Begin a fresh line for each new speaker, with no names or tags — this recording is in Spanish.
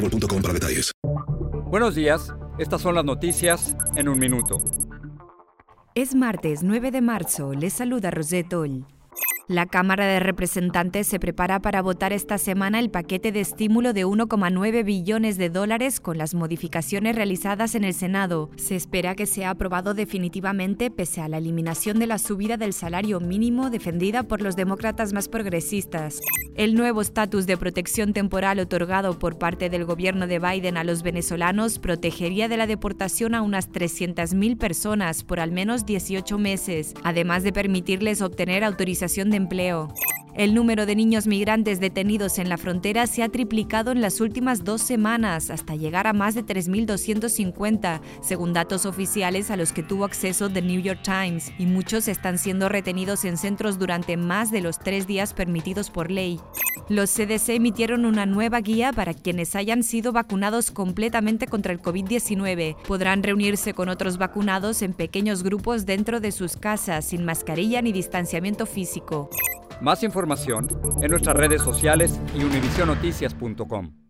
boostmobile.com para detalles.
Buenos días, estas son las noticias en un minuto.
Es martes 9 de marzo, les saluda Rosette Oll. La Cámara de Representantes se prepara para votar esta semana el paquete de estímulo de 1,9 billones de dólares con las modificaciones realizadas en el Senado. Se espera que sea aprobado definitivamente pese a la eliminación de la subida del salario mínimo defendida por los demócratas más progresistas. El nuevo estatus de protección temporal otorgado por parte del gobierno de Biden a los venezolanos protegería de la deportación a unas 300.000 personas por al menos 18 meses, además de permitirles obtener autorización de El número de niños migrantes detenidos en la frontera se ha triplicado en las últimas dos semanas, hasta llegar a más de 3.250, según datos oficiales a los que tuvo acceso The New York Times, y muchos están siendo retenidos en centros durante más de los tres días permitidos por ley. Los CDC emitieron una nueva guía para quienes hayan sido vacunados completamente contra el COVID-19. Podrán reunirse con otros vacunados en pequeños grupos dentro de sus casas, sin mascarilla ni distanciamiento físico.
Más información en nuestras redes sociales y univisionoticias.com.